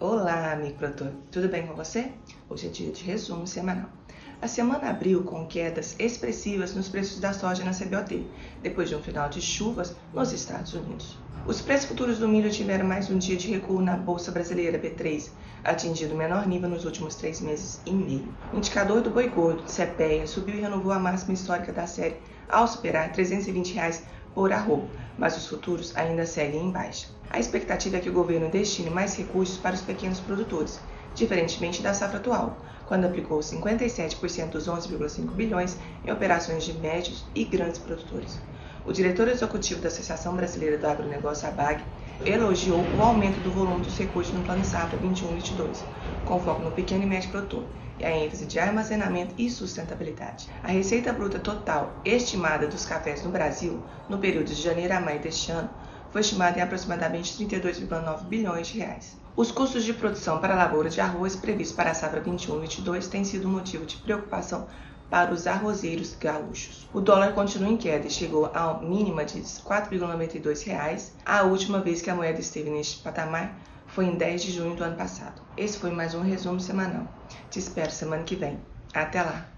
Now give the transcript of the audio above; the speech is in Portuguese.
Olá, amigo produtor, tudo bem com você? Hoje é dia de resumo semanal. A semana abriu com quedas expressivas nos preços da soja na CBOT, depois de um final de chuvas nos Estados Unidos. Os preços futuros do milho tiveram mais um dia de recuo na Bolsa Brasileira B3, atingindo o menor nível nos últimos três meses e meio. O indicador do boi gordo, CPEA, subiu e renovou a máxima histórica da série ao superar 320 reais por arroba, mas os futuros ainda seguem em baixa. A expectativa é que o governo destine mais recursos para os pequenos produtores, diferentemente da safra atual, quando aplicou 57% dos 11,5 bilhões em operações de médios e grandes produtores. O diretor executivo da Associação Brasileira do Agronegócio, ABAG, elogiou o aumento do volume dos recursos no Plano Safra 21-22, com foco no pequeno e médio produtor, e a ênfase de armazenamento e sustentabilidade. A receita bruta total estimada dos cafés no Brasil, no período de janeiro a maio deste ano, foi estimada em aproximadamente 32,9 bilhões de reais. Os custos de produção para a lavoura de arroz previstos para a safra 21-22 têm sido motivo de preocupação para os arrozeiros gaúchos. O dólar continua em queda e chegou à mínima de R$ 4,92. A última vez que a moeda esteve neste patamar foi em 10 de junho do ano passado. Esse foi mais um resumo semanal. Te espero semana que vem. Até lá!